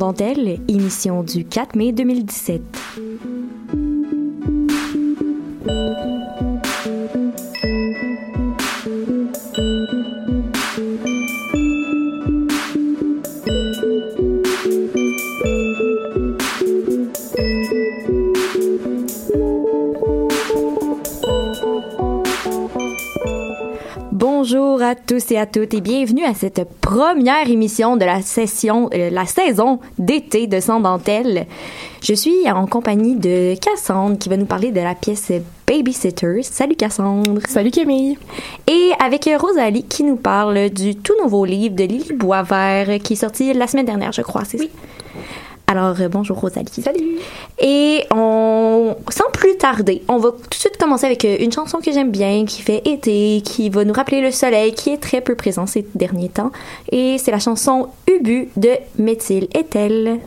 Dentelle, émission du 4 mai 2017. Tous et à toutes et bienvenue à cette première émission de la session, euh, la saison d'été de Sans Dentelle. Je suis en compagnie de Cassandre qui va nous parler de la pièce Babysitters. Salut Cassandre. Salut Camille. Et avec Rosalie qui nous parle du tout nouveau livre de Lily Boisvert qui est sorti la semaine dernière, je crois, c'est ça? Alors, euh, bonjour Rosalie. Salut. Et on, sans plus tarder, on va tout de suite commencer avec euh, une chanson que j'aime bien, qui fait été, qui va nous rappeler le soleil, qui est très peu présent ces derniers temps. Et c'est la chanson Ubu de Métil est-elle.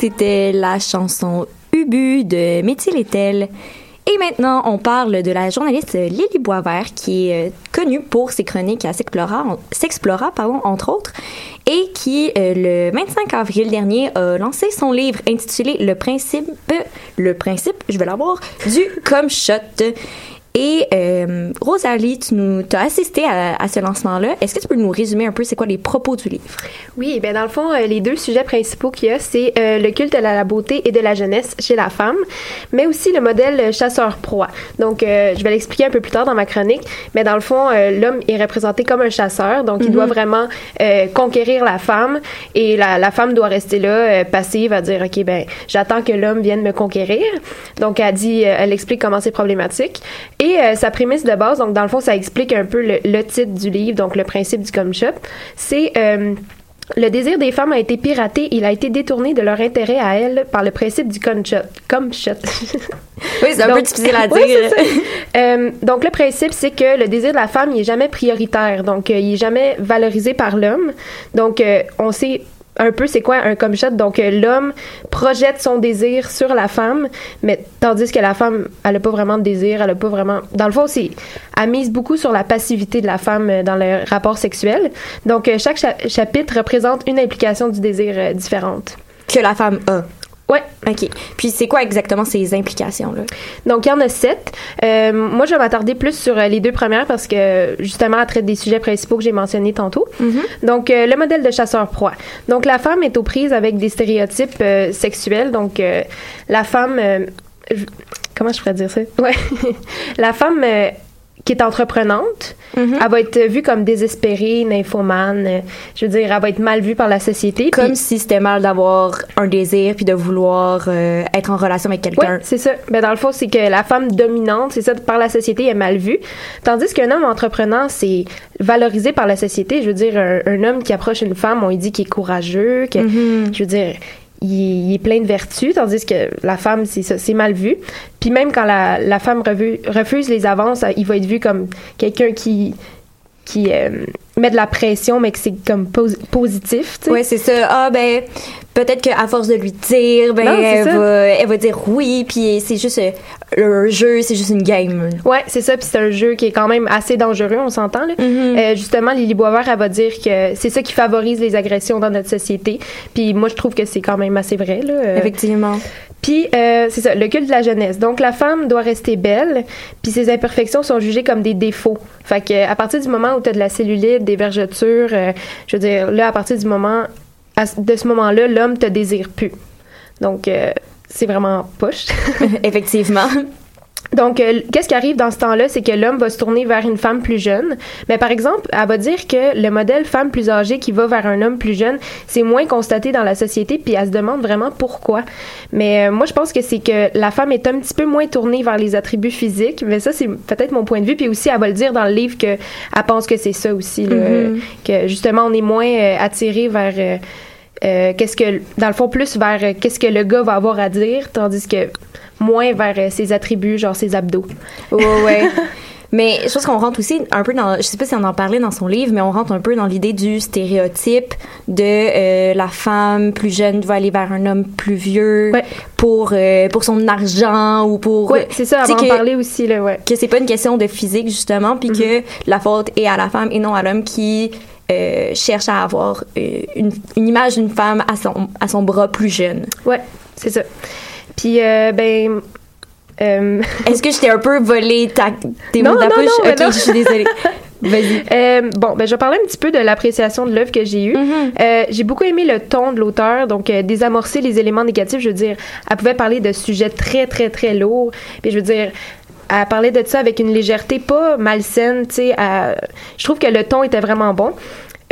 C'était la chanson Ubu de Métier Lettel. Et maintenant, on parle de la journaliste Lily Boisvert, qui est euh, connue pour ses chroniques à Sexplora, entre autres, et qui, euh, le 25 avril dernier, a lancé son livre intitulé Le principe, le principe, je vais l'avoir, du comme shot. Et euh, Rosalie, tu nous as assisté à, à ce lancement-là. Est-ce que tu peux nous résumer un peu c'est quoi les propos du livre? Oui, ben dans le fond, euh, les deux sujets principaux qu'il y a, c'est euh, le culte de la beauté et de la jeunesse chez la femme, mais aussi le modèle euh, chasseur-proie. Donc, euh, je vais l'expliquer un peu plus tard dans ma chronique, mais dans le fond, euh, l'homme est représenté comme un chasseur, donc il Mhm. doit vraiment euh, conquérir la femme, et la, la femme doit rester là, euh, passive, à dire, OK, ben j'attends que l'homme vienne me conquérir. Donc, elle dit, elle explique comment c'est problématique. Et euh, sa prémisse de base, donc dans le fond, ça explique un peu le, le titre du livre, donc le principe du com shop. C'est euh, le désir des femmes a été piraté, il a été détourné de leur intérêt à elles par le principe du com shop. Com shop. Oui, c'est un peu Donc- difficile à dire. Euh, donc le principe, c'est que le désir de la femme, il est jamais prioritaire, donc il est jamais valorisé par l'homme. Donc on sait un peu c'est quoi un com shot? Donc euh, l'homme projette son désir sur la femme, mais tandis que la femme, elle a pas vraiment de désir, elle a pas vraiment. Dans le fond, c'est elle mise beaucoup sur la passivité de la femme euh, dans le rapport sexuel. Donc euh, chaque cha- chapitre représente une implication du désir différente. Que la femme a. Ouais. OK. Puis c'est quoi exactement ces implications-là? Donc, il y en a sept. Euh, moi, je vais m'attarder plus sur euh, les deux premières parce que, justement, elle traite des sujets principaux que j'ai mentionnés tantôt. Donc, euh, le modèle de chasseur-proie. Donc, la femme est aux prises avec des stéréotypes euh, sexuels. Donc, la femme... je- comment je pourrais dire ça? Ouais. la femme... qui est entreprenante, elle va être vue comme désespérée, nymphomane. euh, Je veux dire, elle va être mal vue par la société. Comme si c'était mal d'avoir un désir puis de vouloir euh, être en relation avec quelqu'un. Oui, c'est ça. Ben, dans le fond, c'est que la femme dominante, c'est ça, par la société, est mal vue. Tandis qu'un homme entreprenant, c'est valorisé par la société. Je veux dire, un, un homme qui approche une femme, on lui dit qu'il est courageux, que, Mm-hmm. je veux dire, il, il est plein de vertus, tandis que la femme, c'est ça, c'est mal vu. Puis même quand la, la femme refuse les avances, il va être vu comme quelqu'un qui qui euh, met de la pression, mais que c'est comme pos- positif, tu sais. Oui, c'est ça. Ah, ben, peut-être qu'à force de lui dire, ben, Non, elle, va, elle va dire oui, puis c'est juste un jeu, c'est juste une game. Ouais, c'est ça. Puis c'est un jeu qui est quand même assez dangereux, on s'entend. Là. Euh, justement, Lily Boisvert, elle va dire que c'est ça qui favorise les agressions dans notre société. Puis moi, je trouve que c'est quand même assez vrai. Là. Euh, Effectivement. Puis euh, c'est ça, le culte de la jeunesse. Donc la femme doit rester belle, puis ses imperfections sont jugées comme des défauts. Fait que à partir du moment où tu as de la cellulite, des vergetures, je veux dire là à partir du moment à de ce moment-là, l'homme te désire plus. Donc euh, c'est vraiment poche. Effectivement. Donc, euh, qu'est-ce qui arrive dans ce temps-là, c'est que l'homme va se tourner vers une femme plus jeune. Mais par exemple, elle va dire que le modèle femme plus âgée qui va vers un homme plus jeune, c'est moins constaté dans la société, puis elle se demande vraiment pourquoi. Mais euh, moi, je pense que c'est que la femme est un petit peu moins tournée vers les attributs physiques. Mais ça, c'est peut-être mon point de vue. Puis aussi, elle va le dire dans le livre que elle pense que c'est ça aussi, là, Mhm. que justement, on est moins euh, attiré vers euh, qu'est-ce que dans le fond plus vers euh, qu'est-ce que le gars va avoir à dire tandis que moins vers euh, ses attributs genre ses abdos Ouais, ouais. Mais je pense qu'on rentre aussi un peu dans, je sais pas si on en parlait dans son livre, mais on rentre un peu dans l'idée du stéréotype de la femme plus jeune va aller vers un homme plus vieux pour pour son argent ou pour Ouais, c'est ça, on va en que- parler aussi là, ouais. que c'est pas une question de physique justement puis que la faute est à la femme et non à l'homme qui euh, cherche à avoir euh, une, une image d'une femme à son à son bras plus jeune. Ouais, c'est ça. Puis euh, ben Est-ce que je t'ai un peu volé ta tes Non, mots de la non, non, Ok, non. je suis désolée. Vas-y. Euh, bon, ben, je vais parler un petit peu de l'appréciation de l'œuvre que j'ai eue. Euh, j'ai beaucoup aimé le ton de l'auteur, donc euh, désamorcer les éléments négatifs. Je veux dire, elle pouvait parler de sujets très, très, très lourds. Puis je veux dire, elle parlait de ça avec une légèreté pas malsaine, tu sais. Je trouve que le ton était vraiment bon.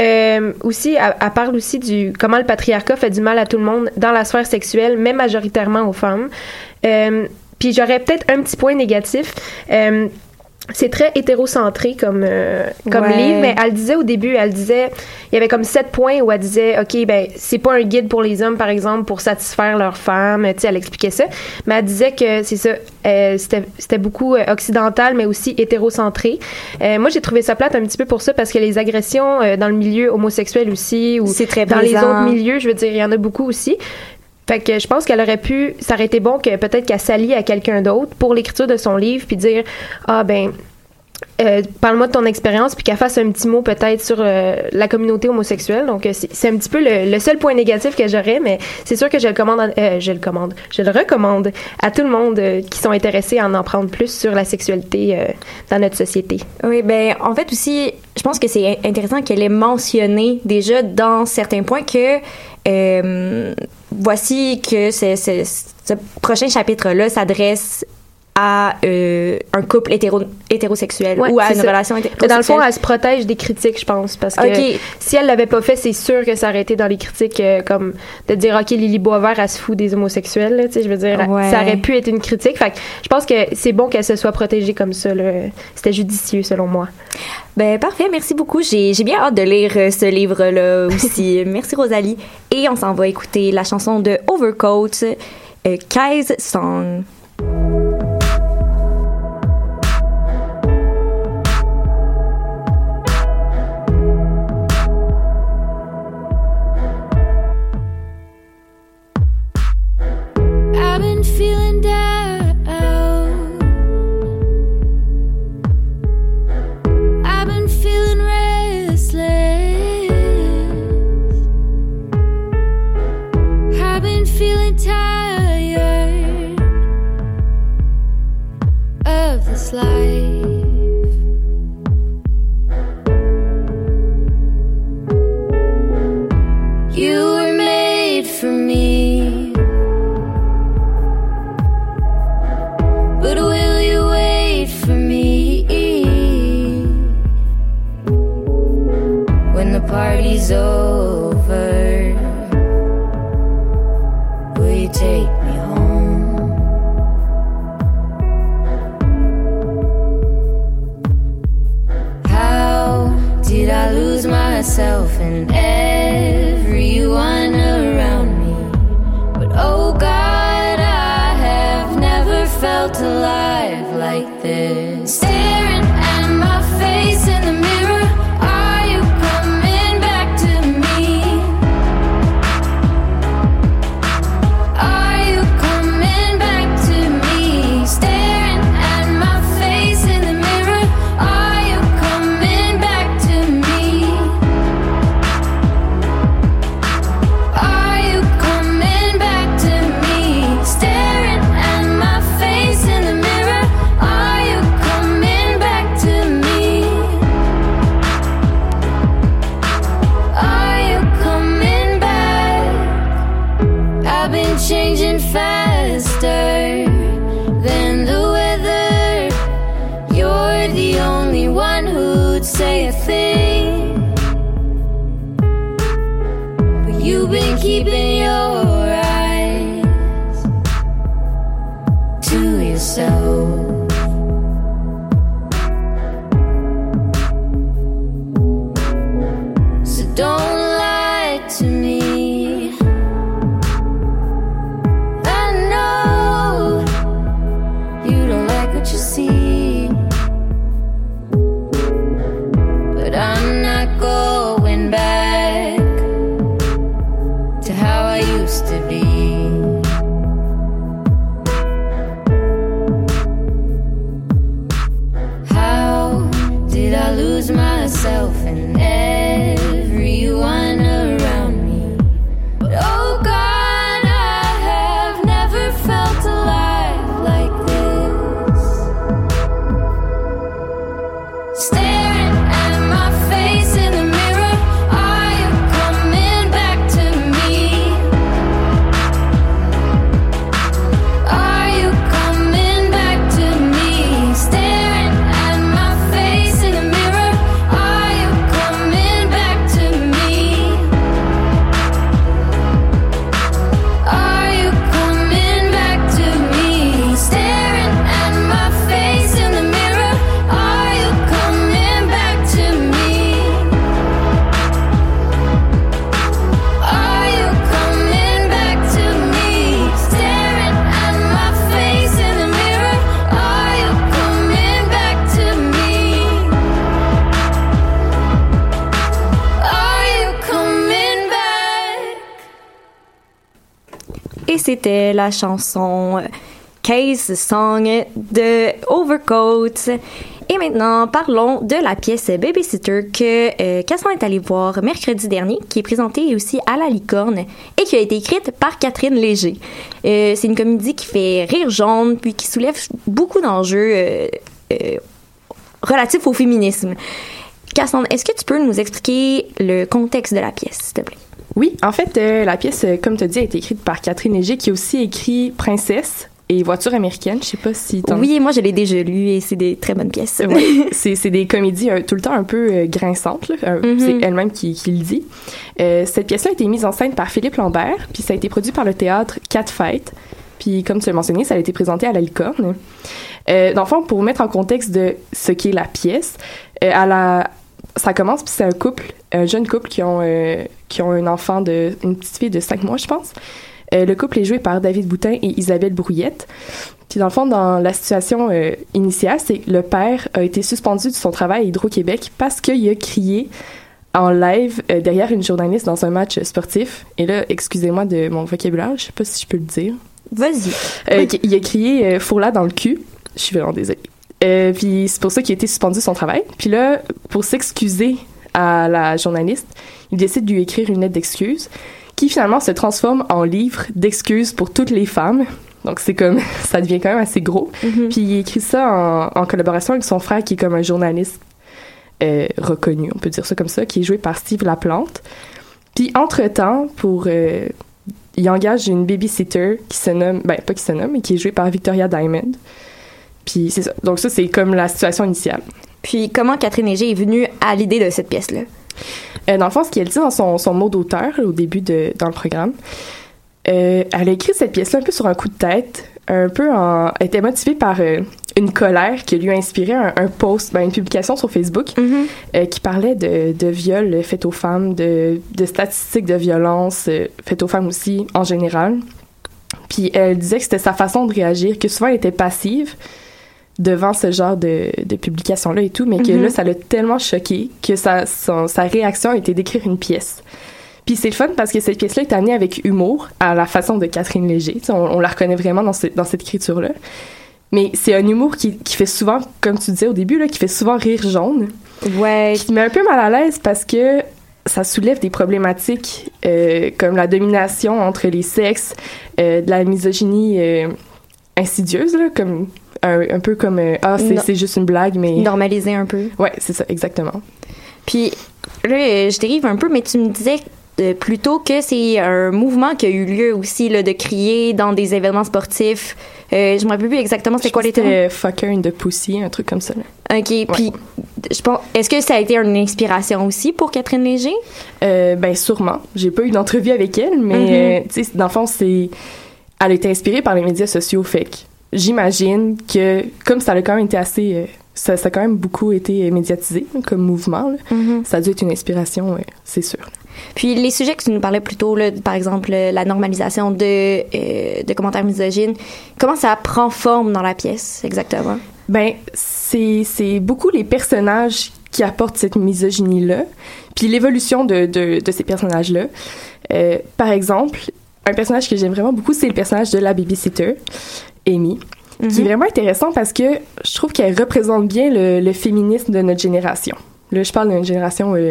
Euh, aussi, elle, elle parle aussi du comment le patriarcat fait du mal à tout le monde dans la sphère sexuelle, mais majoritairement aux femmes. Euh, puis j'aurais peut-être un petit point négatif. Euh, c'est très hétérocentré comme euh, comme Ouais. livre, mais elle disait au début, elle disait, il y avait comme sept points où elle disait, ok, ben c'est pas un guide pour les hommes par exemple pour satisfaire leurs femmes, tu sais, elle expliquait ça, mais elle disait que c'est ça, euh, c'était c'était beaucoup euh, occidental, mais aussi hétérocentré. Euh, moi j'ai trouvé ça plate un petit peu pour ça parce que les agressions euh, dans le milieu homosexuel aussi ou très dans les autres milieux, je veux dire, il y en a beaucoup aussi. Fait que je pense qu'elle aurait pu, ça aurait été bon que peut-être qu'elle s'allie à quelqu'un d'autre pour l'écriture de son livre, puis dire ah ben euh, parle-moi de ton expérience, puis qu'elle fasse un petit mot peut-être sur euh, la communauté homosexuelle. Donc euh, c'est un petit peu le, seul point négatif que j'aurais, mais c'est sûr que je le commande, à- euh, je le commande, je le recommande à tout le monde qui sont intéressés à en apprendre plus sur la sexualité dans notre société. Oui, ben en fait aussi, je pense que c'est intéressant qu'elle ait mentionné déjà dans certains points que voici que ce, prochain chapitre-là s'adresse à euh, un couple hétéro, hétérosexuel Ouais, ou à une ça. relation Mais dans le fond, hétérosexuelle. elle se protège des critiques, je pense, parce que si elle l'avait pas fait, c'est sûr que ça aurait été dans les critiques euh, comme de dire ok Lily Boisvert elle se fout des homosexuels, là, tu sais, je veux dire, Ouais. ça aurait pu être une critique. Fait que je pense que c'est bon qu'elle se soit protégée comme ça. là. C'était judicieux selon moi. Ben parfait, merci beaucoup. J'ai j'ai bien hâte de lire euh, ce livre-là aussi. merci Rosalie. Et on s'en va écouter la chanson de Overcoat, euh, Kai's Song. I lose myself and everyone around me? But oh God, I have never felt alive like this. Et c'était la chanson Case Song de Overcoat. Et maintenant, parlons de la pièce Babysitter que euh, est allé voir mercredi dernier, qui est présentée aussi à la licorne et qui a été écrite par Catherine Léger. Euh, c'est une comédie qui fait rire jaune, puis qui soulève beaucoup d'enjeux euh, euh, relatifs au féminisme. Cassandre, est-ce que tu peux nous expliquer le contexte de la pièce, s'il te plaît? Oui, en fait, euh, la pièce, euh, comme tu as dit, a été écrite par Catherine Léger, qui a aussi écrit Princesse et Voiture américaine. Je sais pas si t'en- Oui, moi je l'ai déjà lu et c'est des très bonnes pièces. Ouais, c'est c'est des comédies euh, tout le temps un peu euh, grinçantes. là. Mhm. C'est elle-même qui, qui le dit. Cette pièce-là a été mise en scène par Philippe Lambert, puis ça a été produit par le théâtre Cat Fight. Puis, comme tu l'as mentionné, ça a été présenté à la Licorne. Euh, dans le fond, pour mettre en contexte de ce qu'est la pièce, euh, à la, ça commence, puis c'est un couple, un jeune couple qui ont, euh, qui ont un enfant de, une petite fille de 5 mois, je pense. Euh, le couple est joué par David Boutin et Isabelle Brouillette. Puis dans le fond, dans la situation euh, initiale, c'est que le père a été suspendu de son travail à Hydro-Québec parce qu'il a crié en live euh, derrière une journaliste dans un match sportif. Et là, excusez-moi de mon vocabulaire, je sais pas si je peux le dire. Vas-y. Il a crié fourla dans le cul. Je suis vraiment désolée. Euh, puis c'est pour ça qu'il a été suspendu son travail. Puis là, pour s'excuser à la journaliste, il décide de lui écrire une lettre d'excuse qui finalement se transforme en livre d'excuses pour toutes les femmes. Donc c'est comme, ça devient quand même assez gros. Puis il écrit ça en, en collaboration avec son frère qui est comme un journaliste euh, reconnu, on peut dire ça comme ça, qui est joué par Steve Laplante. Puis entre-temps, pour... euh, il engage une babysitter qui se nomme, ben pas qui se nomme, mais qui est jouée par Victoria Diamond. Puis c'est ça. Donc ça, c'est comme la situation initiale. Puis comment Catherine Léger est venue à l'idée de cette pièce-là? Euh, dans le fond, ce qu'elle dit dans son, son mot d'auteur, au début de, dans le programme, euh, elle a écrit cette pièce-là un peu sur un coup de tête, un peu en... Elle était motivée par euh, une colère qui lui a inspiré un, un post, ben, une publication sur Facebook euh, qui parlait de, de viols faits aux femmes, de, de statistiques de violence euh, faites aux femmes aussi en général. Puis elle disait que c'était sa façon de réagir, que souvent elle était passive devant ce genre de, de publication-là et tout, mais que Mhm. là, ça l'a tellement choqué que sa, son- sa réaction a été d'écrire une pièce. Puis c'est le fun parce que cette pièce-là est amenée avec humour, à la façon de Catherine Léger. On la reconnaît vraiment dans, ce- dans cette écriture-là. Mais c'est un humour qui, qui fait souvent, comme tu disais au début, là, qui fait souvent rire jaune. Ouais. Qui met un peu mal à l'aise parce que ça soulève des problématiques euh, comme la domination entre les sexes, euh, de la misogynie euh, insidieuse, là, comme un, un peu comme euh, ah c'est c'est juste une blague mais Normaliser un peu. ouais c'est ça exactement Puis là, euh, je dérive un peu, mais tu me disais euh, plutôt que c'est un mouvement qui a eu lieu aussi là, de crier dans des événements sportifs. Euh, je me rappelle plus exactement c'était quoi les termes. C'était Fucker in the Pussy, un truc comme ça. là. Ok, puis je pense. Est-ce que ça a été une inspiration aussi pour Catherine Léger? Euh, ben sûrement. J'ai pas eu d'entrevue avec elle, mais Mhm. euh, tu sais, dans le fond, c'est. Elle a été inspirée par les médias sociaux, fait que j'imagine que comme ça a quand même été assez. euh, ça, ça a quand même beaucoup été euh, médiatisé là, comme mouvement. là. Mhm. Ça a dû être une inspiration, euh, c'est sûr. Puis les sujets que tu nous parlais plus tôt, là, par exemple la normalisation de, euh, de commentaires misogynes, comment ça prend forme dans la pièce exactement? Ben, c'est c'est beaucoup les personnages qui apportent cette misogynie-là, puis l'évolution de, de, de ces personnages-là. Euh, par exemple, un personnage que j'aime vraiment beaucoup, c'est le personnage de la babysitter, Amy, qui est vraiment intéressant parce que je trouve qu'elle représente bien le, le féminisme de notre génération. Là, je parle d'une génération, euh,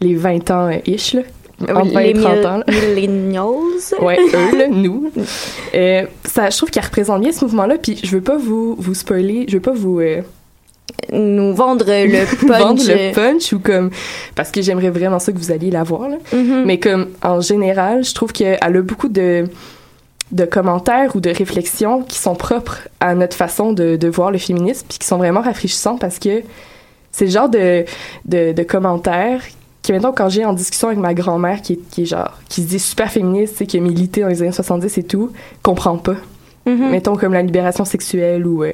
les 20 ans-ish, là. Entre 20 et les 30 mil- ans. là. millennials? Ouais, eux, là, nous. Euh, ça, je trouve qu'elle représente bien ce mouvement-là, puis je veux pas vous, vous spoiler, je veux pas vous... nous vendre le punch. vendre le punch ou comme parce que j'aimerais vraiment ça que vous alliez la voir là. Mhm. mais comme en général je trouve qu'elle a beaucoup de de commentaires ou de réflexions qui sont propres à notre façon de, de voir le féminisme puis qui sont vraiment rafraîchissants parce que c'est le genre de, de, de commentaires que mettons quand j'ai en discussion avec ma grand-mère qui est, qui est genre qui se dit super féministe qui a milité dans les années 70 et tout comprend pas Mhm. mettons comme la libération sexuelle ou euh,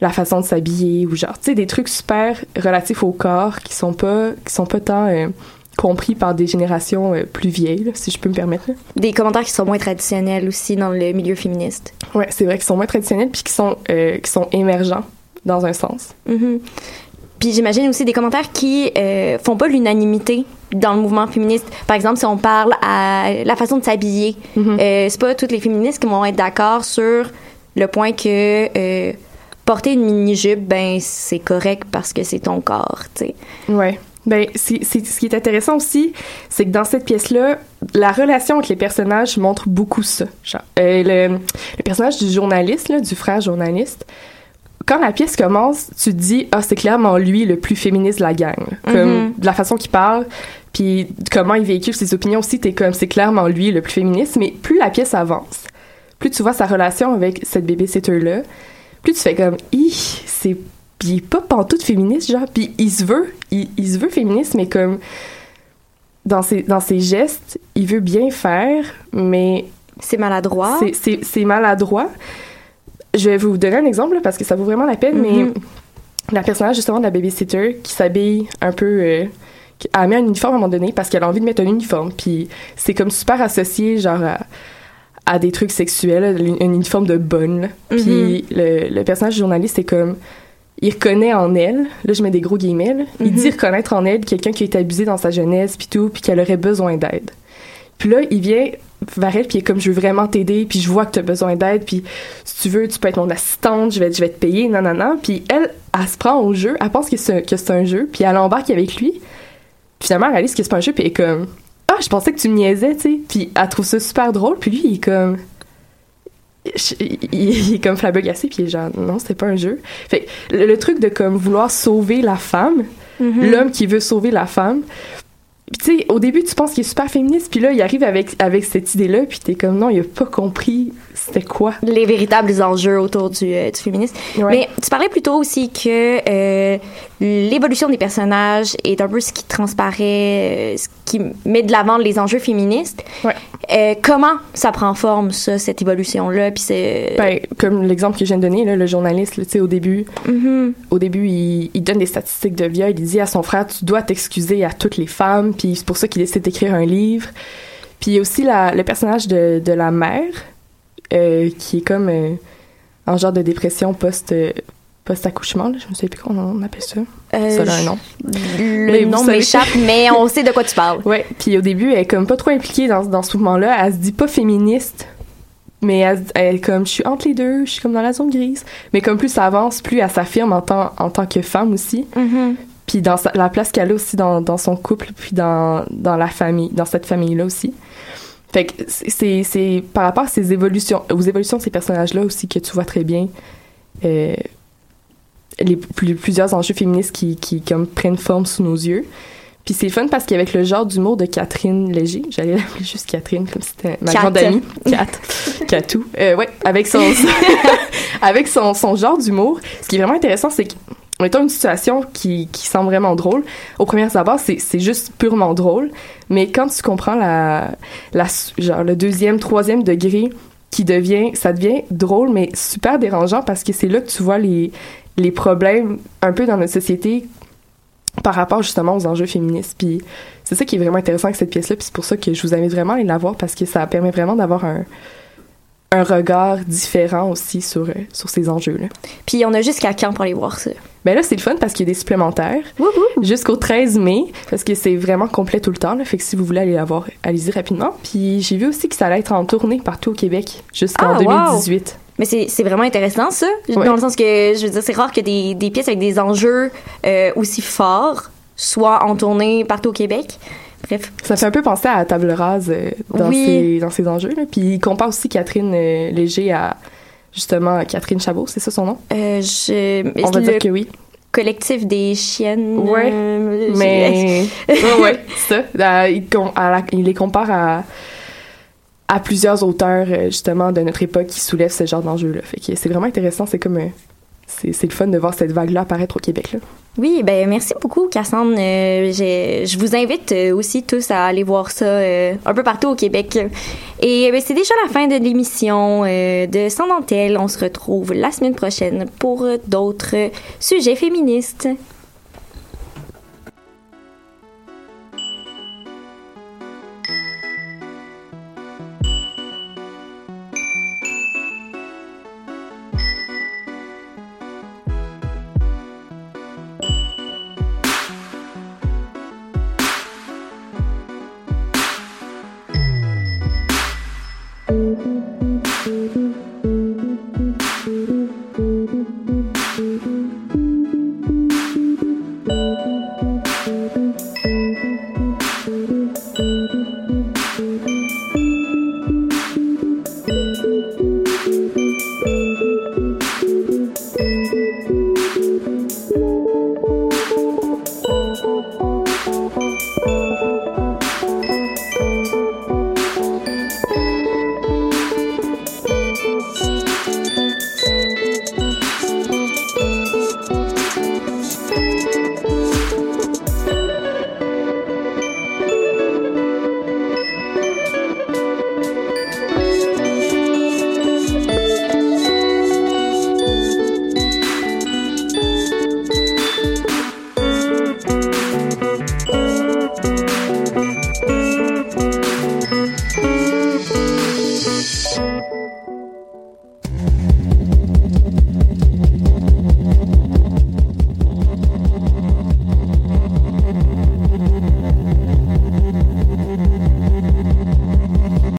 la façon de s'habiller ou genre tu sais des trucs super relatifs au corps qui sont pas qui sont pas tant euh, compris par des générations euh, plus vieilles là, si je peux me permettre. Des commentaires qui sont moins traditionnels aussi dans le milieu féministe. ouais c'est vrai qu'ils sont moins traditionnels puis qui sont euh, qui sont émergents dans un sens Mhm. puis j'imagine aussi des commentaires qui euh, font pas l'unanimité dans le mouvement féministe. Par exemple, si on parle à la façon de s'habiller, euh, c'est pas toutes les féministes qui vont être d'accord sur le point que euh, porter une mini-jupe, ben c'est correct parce que c'est ton corps, tu sais. Ouais. Ben, c'est, ce qui est intéressant aussi, c'est que dans cette pièce-là, la relation entre les personnages montre beaucoup ça. Genre, euh, le, le personnage du journaliste, là, du frère journaliste, quand la pièce commence, tu te dis, ah, c'est clairement lui le plus féministe de la gang. là. Comme, Mhm. de la façon qu'il parle, puis comment il véhicule ses opinions aussi, t'es comme, c'est clairement lui le plus féministe. Mais plus la pièce avance, plus tu vois sa relation avec cette babysitter-là, tu fais comme, c'est. Puis il est pas pantoute féministe, genre. Puis il se veut, il, il se veut féministe, mais comme. Dans ses, dans ses gestes, il veut bien faire, mais. C'est maladroit. C'est- maladroit. Je vais vous donner un exemple, là, parce que ça vaut vraiment la peine, mais la personnage, justement, de la babysitter, qui s'habille un peu. euh, qui- elle met un uniforme à un moment donné parce qu'elle a envie de mettre un uniforme. Puis c'est comme super associé, genre, à, à des trucs sexuels, là, un uniforme de bonne. là. Puis le, le personnage du journaliste, c'est comme. Il reconnaît en elle, là je mets des gros guillemets, là, il Mhm. dit reconnaître en elle quelqu'un qui a été abusé dans sa jeunesse, puis tout, puis qu'elle aurait besoin d'aide. Puis là, il vient vers elle, puis il est comme, je veux vraiment t'aider, puis je vois que tu as besoin d'aide, puis si tu veux, tu peux être mon assistante, je vais, je vais te payer, non, non, non. Puis elle, elle se prend au jeu, elle pense que c'est que c'est un jeu, puis elle embarque avec lui. Puis finalement, elle réalise que c'est pas un jeu, puis elle est comme, je pensais que tu me niaisais, tu sais. Puis elle trouve ça super drôle, puis lui, il est comme... je- Il, il est comme flabbergassé, puis il est genre, non, c'était pas un jeu. Fait le, le truc de comme vouloir sauver la femme, Mhm. l'homme qui veut sauver la femme, puis tu sais, au début, tu penses qu'il est super féministe, puis là, il arrive avec, avec cette idée-là, puis t'es comme, non, il a pas compris c'était quoi. les véritables enjeux autour du, euh, du féminisme. Ouais. Mais tu parlais plutôt aussi que euh, l'évolution des personnages est un peu ce qui transparaît, euh, ce qui met de l'avant les enjeux féministes. Ouais. Euh, comment ça prend forme, ça, cette évolution-là? Puis c'est... Ben, comme l'exemple que je viens de donner, là, le journaliste, tu sais, au début, Mhm. au début, il, il donne des statistiques de viol. Il dit à son frère, tu dois t'excuser à toutes les femmes. Puis c'est pour ça qu'il décide d'écrire un livre. Puis il y a aussi la, le personnage de, de la mère, euh, qui est comme euh, en genre de dépression post, euh, post-accouchement. là. Je me souviens plus comment on appelle ça. Euh, ça a un nom. Le Mais nom m'échappe, mais on sait de quoi tu parles. Ouais, puis au début, elle est comme pas trop impliquée dans, dans ce mouvement-là. Elle se dit pas féministe, mais elle, elle est comme, je suis entre les deux, je suis comme dans la zone grise. Mais comme plus ça avance, plus elle s'affirme en tant, en tant que femme aussi. Mhm. Puis dans sa- la place qu'elle a aussi dans, dans son couple, puis dans, dans la famille, dans cette famille-là aussi. Fait que c'est par rapport à ces évolutions, aux évolutions de ces personnages-là aussi que tu vois très bien euh, les plus- plusieurs enjeux féministes qui, qui comme prennent forme sous nos yeux. Puis c'est fun parce qu'avec le genre d'humour de Catherine Léger, j'allais l'appeler juste Catherine comme c'était ma Cat. grande amie, Cat, Catou. Euh, ouais, avec son avec son, son genre d'humour, ce qui est vraiment intéressant, c'est que mettons une situation qui, qui semble vraiment drôle, au premier abord, c'est, c'est juste purement drôle, mais quand tu comprends la, la, genre le deuxième, troisième degré qui devient, ça devient drôle, mais super dérangeant parce que c'est là que tu vois les, les problèmes un peu dans notre société par rapport justement aux enjeux féministes. Puis c'est ça qui est vraiment intéressant avec cette pièce-là, puis c'est pour ça que je vous invite vraiment à aller la voir parce que ça permet vraiment d'avoir un, un regard différent aussi sur, euh, sur ces enjeux-là. Puis on a jusqu'à quand pour aller voir ça? Ben là, c'est le fun parce qu'il y a des supplémentaires jusqu'au 13 mai parce que c'est vraiment complet tout le temps. Là, fait que si vous voulez aller la voir, allez-y rapidement. Puis j'ai vu aussi que ça allait être en tournée partout au Québec jusqu'en Ah, wow! 2018. Mais c'est c'est vraiment intéressant, ça. Ouais. Dans le sens que, je veux dire, c'est rare que des, des pièces avec des enjeux euh, aussi forts soient en tournée partout au Québec. Bref. Ça fait un peu penser à Table Rase euh, dans, Oui. ces, dans ces enjeux. Là. Puis il compare aussi Catherine euh, Léger à justement Catherine Chabot, c'est ça son nom? Euh, je, On va le dire que oui. collectif des chiennes. Ouais, Mais ouais, ouais, c'est ça. Il, com- à la- il les compare à à plusieurs auteurs justement de notre époque qui soulèvent ce genre d'enjeux-là. Fait que c'est vraiment intéressant. C'est comme c'est le fun de voir cette vague-là apparaître au Québec. Là. Oui, ben merci beaucoup, Cassandre. Euh, je vous invite euh, aussi tous à aller voir ça euh, un peu partout au Québec. Et ben, c'est déjà la fin de l'émission de Sans dentelle. On se retrouve la semaine prochaine pour d'autres sujets féministes.